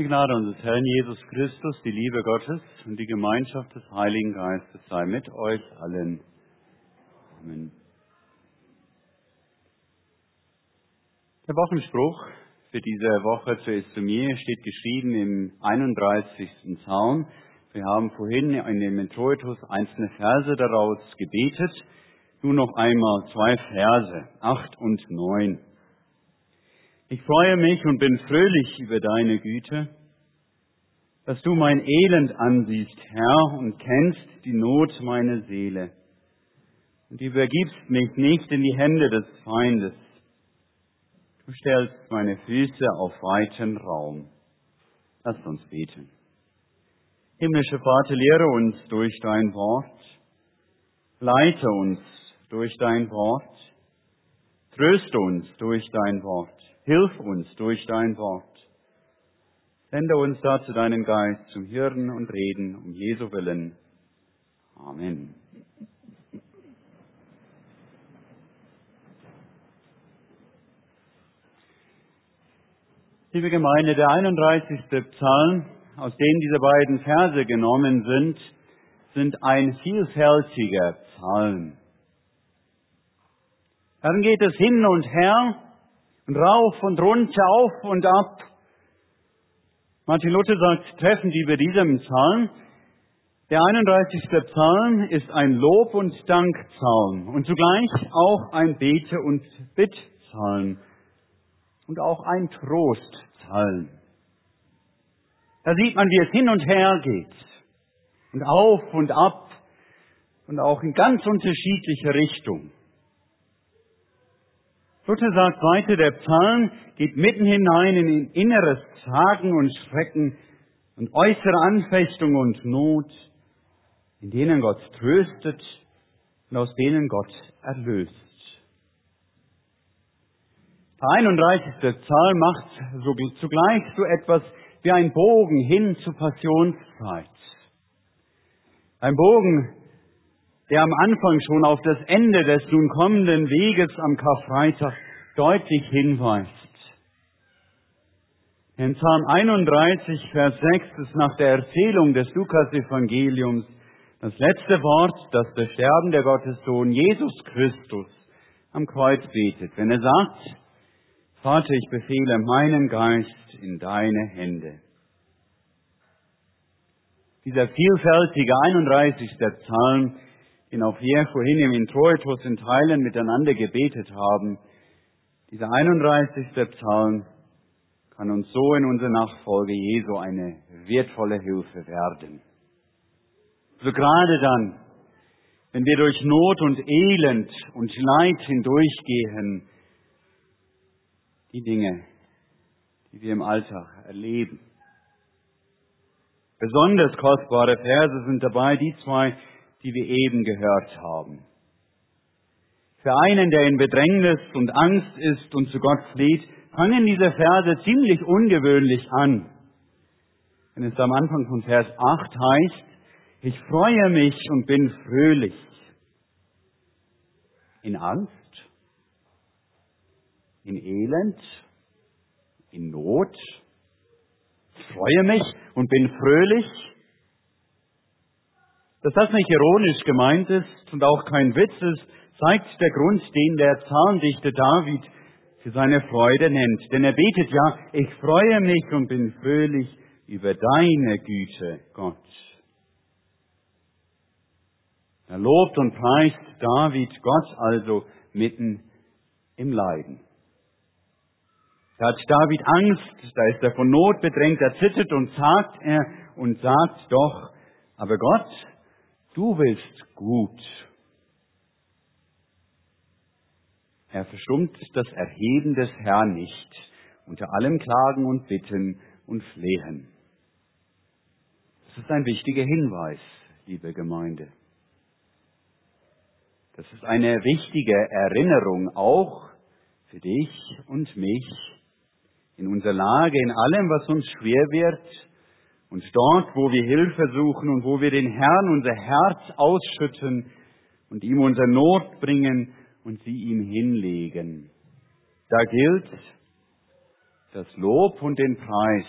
Die Gnade unseres Herrn Jesus Christus, die Liebe Gottes und die Gemeinschaft des Heiligen Geistes sei mit euch allen. Amen. Der Wochenspruch für diese Woche zur Estomie steht geschrieben im 31. Psalm. Wir haben vorhin in dem Introitus einzelne Verse daraus gebetet. Nun noch einmal zwei Verse, acht und neun. Ich freue mich und bin fröhlich über deine Güte, dass du mein Elend ansiehst, Herr, und kennst die Not meiner Seele. Und übergibst mich nicht in die Hände des Feindes. Du stellst meine Füße auf weiten Raum. Lass uns beten. Himmlische Vater, lehre uns durch dein Wort, leite uns durch dein Wort, tröste uns durch dein Wort Hilf uns durch dein Wort. Sende uns dazu deinen Geist zum Hören und Reden um Jesu willen. Amen. Liebe Gemeinde, der 31. Psalm, aus dem diese beiden Verse genommen sind, sind ein vielfältiger Psalm. Dann geht es hin und her rauf und runter, auf und ab. Martin Luther sagt treffend über diesem Psalm, der 31. Psalm ist ein Lob- und Dankpsalm und zugleich auch ein Bete- und Bittpsalm und auch ein Trostpsalm. Da sieht man, wie es hin und her geht und auf und ab und auch in ganz unterschiedliche Richtungen. Luther sagt weiter, der Psalm geht mitten hinein in inneres Zagen und Schrecken und äußere Anfechtung und Not, in denen Gott tröstet und aus denen Gott erlöst. Der 31. Psalm macht zugleich so etwas wie ein Bogen hin zur Passionszeit. Ein Bogen der am Anfang schon auf das Ende des nun kommenden Weges am Karfreitag deutlich hinweist. In Psalm 31, Vers 6 ist nach der Erzählung des Lukas-Evangeliums das letzte Wort, das der sterbende Gottessohn Jesus Christus am Kreuz betet, wenn er sagt, Vater, ich befehle meinen Geist in deine Hände. Dieser vielfältige 31. Psalm den auch wir vorhin im Introitus in Teilen miteinander gebetet haben. Dieser 31. Psalm kann uns so in unserer Nachfolge Jesu eine wertvolle Hilfe werden. So gerade dann, wenn wir durch Not und Elend und Leid hindurchgehen, die Dinge, die wir im Alltag erleben. Besonders kostbare Verse sind dabei die zwei, die wir eben gehört haben. Für einen, der in Bedrängnis und Angst ist und zu Gott flieht, fangen diese Verse ziemlich ungewöhnlich an. Wenn es am Anfang von Vers 8 heißt, ich freue mich und bin fröhlich. In Angst, in Elend, in Not. Ich freue mich und bin fröhlich. Dass das nicht ironisch gemeint ist und auch kein Witz ist, zeigt der Grund, den der Zahndichter David für seine Freude nennt. Denn er betet ja, ich freue mich und bin fröhlich über deine Güte, Gott. Er lobt und preist David Gott also mitten im Leiden. Da hat David Angst, da ist er von Not bedrängt, er zittert und sagt er und sagt doch, aber Gott, Du willst gut. Er verstummt das Erheben des Herrn nicht unter allem Klagen und Bitten und Flehen. Das ist ein wichtiger Hinweis, liebe Gemeinde. Das ist eine wichtige Erinnerung auch für dich und mich in unserer Lage, in allem, was uns schwer wird, und dort, wo wir Hilfe suchen und wo wir den Herrn unser Herz ausschütten und ihm unsere Not bringen und sie ihm hinlegen, da gilt das Lob und den Preis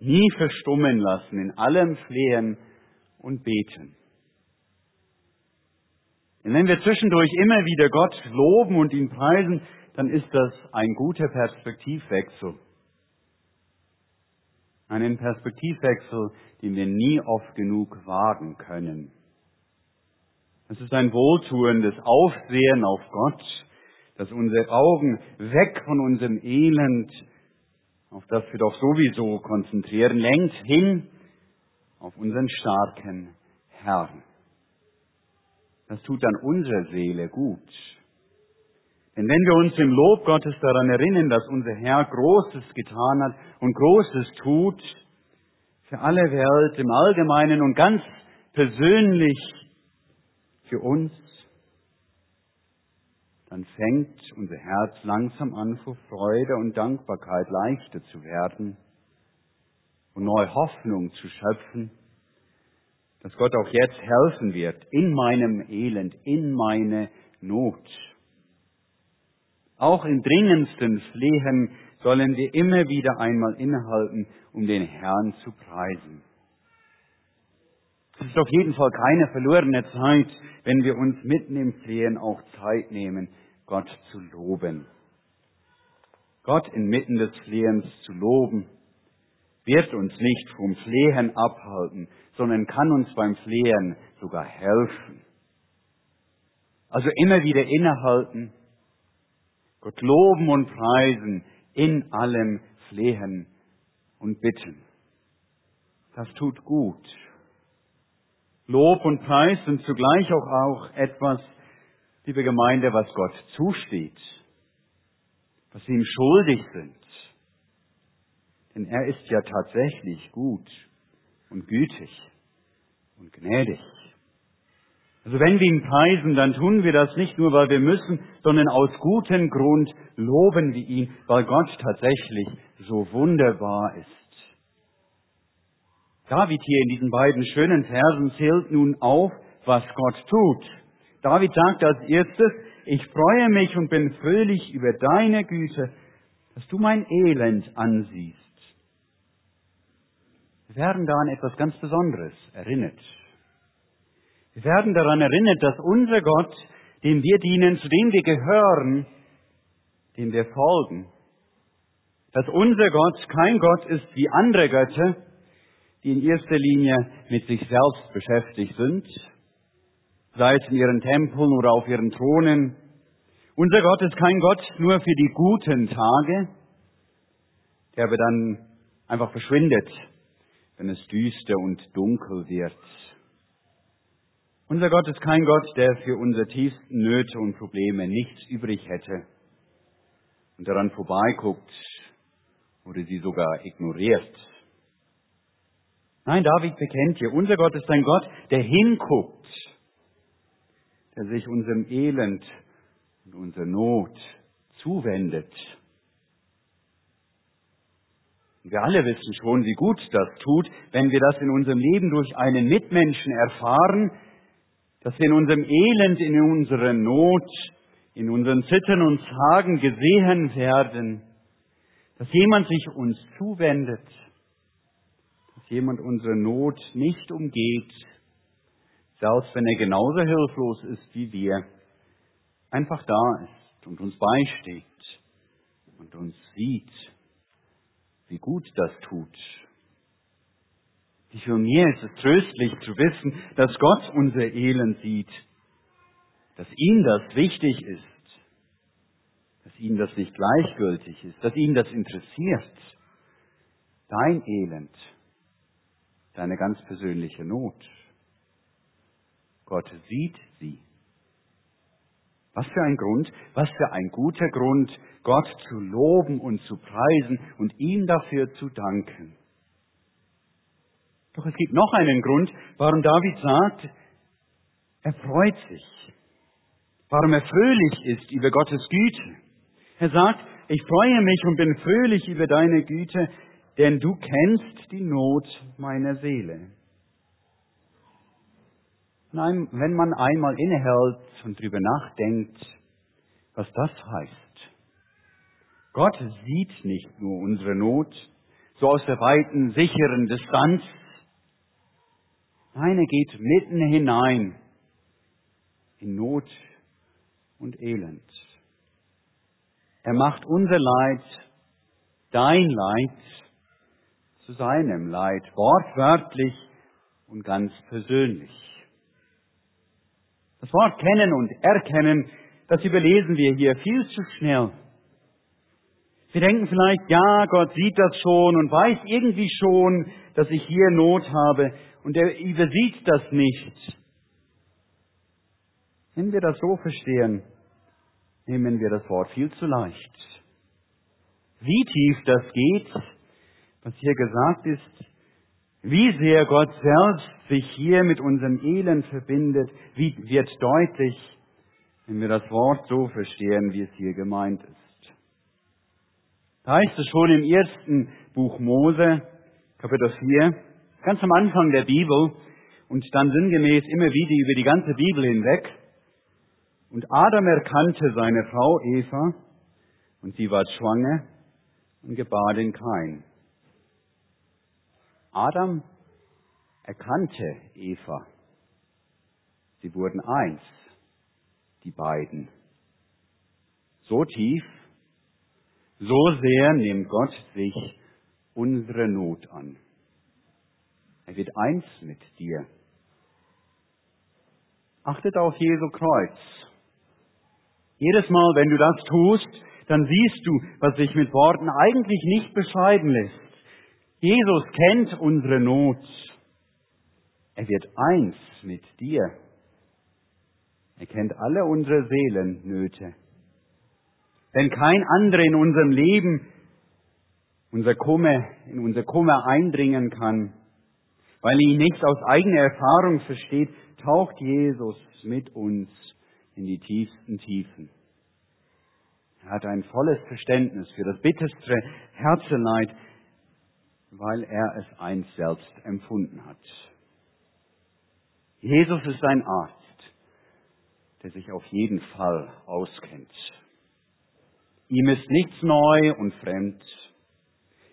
nie verstummen lassen, in allem flehen und beten. Und wenn wir zwischendurch immer wieder Gott loben und ihn preisen, dann ist das ein guter Perspektivwechsel. Einen Perspektivwechsel, den wir nie oft genug wagen können. Es ist ein wohltuendes Aufsehen auf Gott, dass unsere Augen weg von unserem Elend, auf das wir doch sowieso konzentrieren, lenkt hin auf unseren starken Herrn. Das tut dann unserer Seele gut. Denn wenn wir uns im Lob Gottes daran erinnern, dass unser Herr Großes getan hat und Großes tut, für alle Welt im Allgemeinen und ganz persönlich für uns, dann fängt unser Herz langsam an, vor Freude und Dankbarkeit leichter zu werden und neue Hoffnung zu schöpfen, dass Gott auch jetzt helfen wird in meinem Elend, in meine Not. Auch im dringendsten Flehen sollen wir immer wieder einmal innehalten, um den Herrn zu preisen. Es ist auf jeden Fall keine verlorene Zeit, wenn wir uns mitten im Flehen auch Zeit nehmen, Gott zu loben. Gott inmitten des Flehens zu loben, wird uns nicht vom Flehen abhalten, sondern kann uns beim Flehen sogar helfen. Also immer wieder innehalten, Gott loben und preisen, in allem flehen und bitten. Das tut gut. Lob und Preis sind zugleich auch, auch etwas, liebe Gemeinde, was Gott zusteht, was wir ihm schuldig sind. Denn er ist ja tatsächlich gut und gütig und gnädig. Also wenn wir ihn preisen, dann tun wir das nicht nur, weil wir müssen, sondern aus gutem Grund loben wir ihn, weil Gott tatsächlich so wunderbar ist. David hier in diesen beiden schönen Versen zählt nun auf, was Gott tut. David sagt als erstes, ich freue mich und bin fröhlich über deine Güte, dass du mein Elend ansiehst. Wir werden da an etwas ganz Besonderes erinnert. Wir werden daran erinnert, dass unser Gott, dem wir dienen, zu dem wir gehören, dem wir folgen, dass unser Gott kein Gott ist wie andere Götter, die in erster Linie mit sich selbst beschäftigt sind, sei es in ihren Tempeln oder auf ihren Thronen. Unser Gott ist kein Gott nur für die guten Tage, der aber dann einfach verschwindet wenn es düster und dunkel wird. Unser Gott ist kein Gott, der für unsere tiefsten Nöte und Probleme nichts übrig hätte und daran vorbeiguckt oder sie sogar ignoriert. Nein, David bekennt hier, unser Gott ist ein Gott, der hinguckt, der sich unserem Elend und unserer Not zuwendet. Wir alle wissen schon, wie gut das tut, wenn wir das in unserem Leben durch einen Mitmenschen erfahren, dass wir in unserem Elend, in unserer Not, in unseren Zittern und Zagen gesehen werden, dass jemand sich uns zuwendet, jemand unsere Not nicht umgeht, selbst wenn er genauso hilflos ist wie wir, einfach da ist und uns beisteht und uns sieht wie gut das tut. Für mir ist es tröstlich zu wissen, dass Gott unser Elend sieht, dass ihm das wichtig ist, dass ihm das nicht gleichgültig ist, dass ihn das interessiert. Dein Elend, deine ganz persönliche Not. Gott sieht sie. Was für ein Grund, was für ein guter Grund, Gott zu loben und zu preisen und ihm dafür zu danken. Doch es gibt noch einen Grund, warum David sagt, er freut sich, warum er fröhlich ist über Gottes Güte. Er sagt, ich freue mich und bin fröhlich über deine Güte, denn du kennst die Not meiner Seele. Wenn man einmal innehält und drüber nachdenkt, was das heißt. Gott sieht nicht nur unsere Not, so aus der weiten, sicheren Distanz. Nein, er geht mitten hinein in Not und Elend. Er macht unser Leid, dein Leid, zu seinem Leid, wortwörtlich und ganz persönlich. Das Wort kennen und erkennen, das überlesen wir hier viel zu schnell. Wir denken vielleicht, ja, Gott sieht das schon und weiß irgendwie schon, dass ich hier Not habe und er übersieht das nicht. Wenn wir das so verstehen, nehmen wir das Wort viel zu leicht. Wie tief das geht, was hier gesagt ist, wie sehr Gott selbst sich hier mit unserem Elend verbindet, wird deutlich, wenn wir das Wort so verstehen, wie es hier gemeint ist. Da heißt es schon im ersten Buch Mose, Kapitel 4, ganz am Anfang der Bibel und dann sinngemäß immer wieder über die ganze Bibel hinweg. Und Adam erkannte seine Frau Eva und sie war schwanger und gebar den Kain. Adam erkannte Eva. Sie wurden eins, die beiden. So tief, so sehr nimmt Gott sich unsere Not an. Er wird eins mit dir. Achtet auf Jesu Kreuz. Jedes Mal, wenn du das tust, dann siehst du, was sich mit Worten eigentlich nicht beschreiben lässt. Jesus kennt unsere Not. Er wird eins mit dir. Er kennt alle unsere Seelennöte. Wenn kein anderer in unserem Leben unser Kummer, in unser Kummer eindringen kann, weil er ihn nicht aus eigener Erfahrung versteht, taucht Jesus mit uns in die tiefsten Tiefen. Er hat ein volles Verständnis für das bitterste Herzeleid, weil er es einst selbst empfunden hat. Jesus ist ein Arzt, der sich auf jeden Fall auskennt. Ihm ist nichts neu und fremd.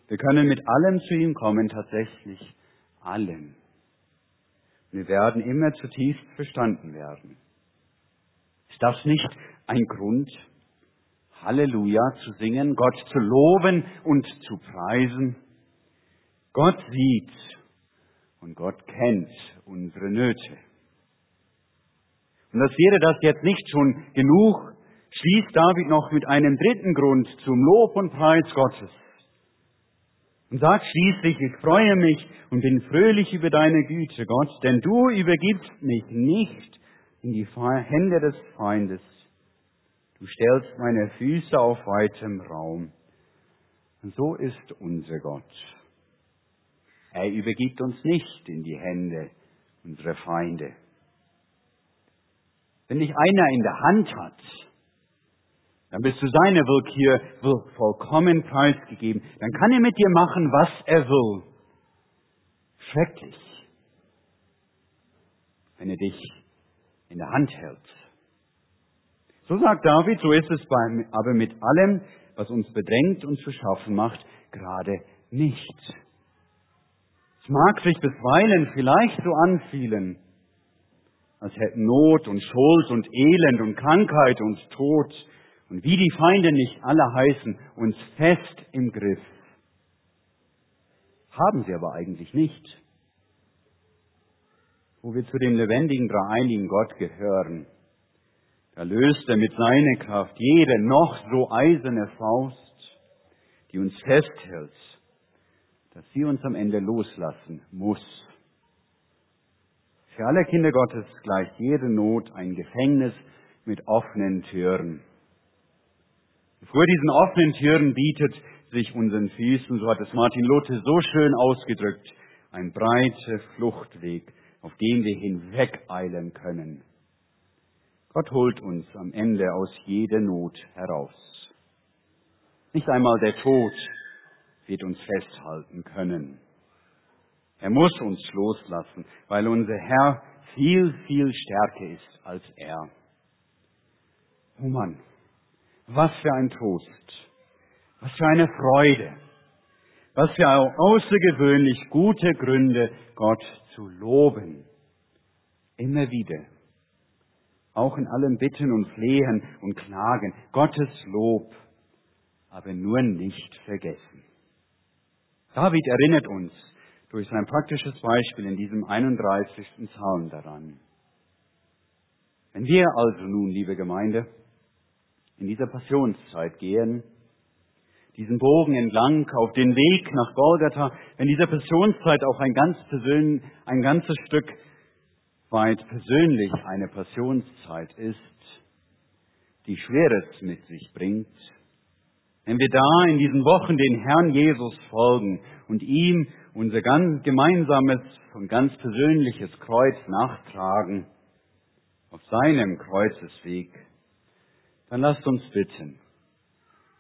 Wir können mit allem zu ihm kommen, tatsächlich allem. Wir werden immer zutiefst verstanden werden. Ist das nicht ein Grund, Halleluja zu singen, Gott zu loben und zu preisen? Gott sieht und Gott kennt unsere Nöte. Und das wäre das jetzt nicht schon genug, schließt David noch mit einem dritten Grund zum Lob und Preis Gottes. Und sagt schließlich, ich freue mich und bin fröhlich über deine Güte, Gott, denn du übergibst mich nicht in die Hände des Feindes. Du stellst meine Füße auf weitem Raum. Und so ist unser Gott. Er übergibt uns nicht in die Hände unserer Feinde. Wenn dich einer in der Hand hat, dann bist du seiner Willkür vollkommen preisgegeben. Dann kann er mit dir machen, was er will. Schrecklich, wenn er dich in der Hand hält. So sagt David, so ist es bei, aber mit allem, was uns bedrängt und zu schaffen macht, gerade nicht mag sich bisweilen vielleicht so anfühlen, als hätten Not und Schuld und Elend und Krankheit und Tod und wie die Feinde nicht alle heißen, uns fest im Griff. Haben sie aber eigentlich nicht. Wo wir zu dem lebendigen, dreieinigen Gott gehören, da löst er mit seiner Kraft jede noch so eiserne Faust, die uns festhält dass sie uns am Ende loslassen muss. Für alle Kinder Gottes gleicht jede Not ein Gefängnis mit offenen Türen. Vor diesen offenen Türen bietet sich unseren Füßen, so hat es Martin Luther so schön ausgedrückt, ein breiter Fluchtweg, auf dem wir hinwegeilen können. Gott holt uns am Ende aus jeder Not heraus. Nicht einmal der Tod wird uns festhalten können. Er muss uns loslassen, weil unser Herr viel, viel stärker ist als er. Oh Mann, was für ein Trost, was für eine Freude, Was für außergewöhnlich gute Gründe, Gott zu loben. Immer wieder. Auch in allem Bitten und Flehen und Klagen. Gottes Lob. Aber nur nicht vergessen. David erinnert uns durch sein praktisches Beispiel in diesem 31. Psalm daran. Wenn wir also nun, liebe Gemeinde, in dieser Passionszeit gehen, diesen Bogen entlang auf den Weg nach Golgatha, wenn diese Passionszeit auch ein, ganz persönlich, ein ganzes Stück weit persönlich eine Passionszeit ist, die Schweres mit sich bringt, wenn wir da in diesen Wochen den Herrn Jesus folgen und ihm unser ganz gemeinsames und ganz persönliches Kreuz nachtragen, auf seinem Kreuzesweg, dann lasst uns bitten,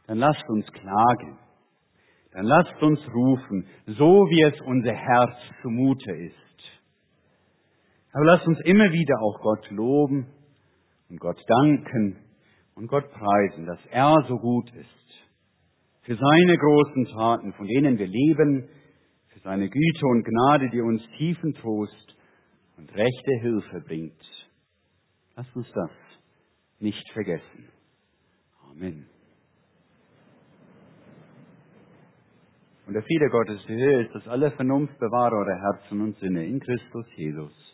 dann lasst uns klagen, dann lasst uns rufen, so wie es unser Herz zumute ist. Aber lasst uns immer wieder auch Gott loben und Gott danken und Gott preisen, dass er so gut ist. Für seine großen Taten, von denen wir leben, für seine Güte und Gnade, die uns tiefen Trost und rechte Hilfe bringt. Lasst uns das nicht vergessen. Amen. Und der Friede Gottes, der Höhe ist, dass alle Vernunft bewahre eure Herzen und Sinne in Christus Jesus.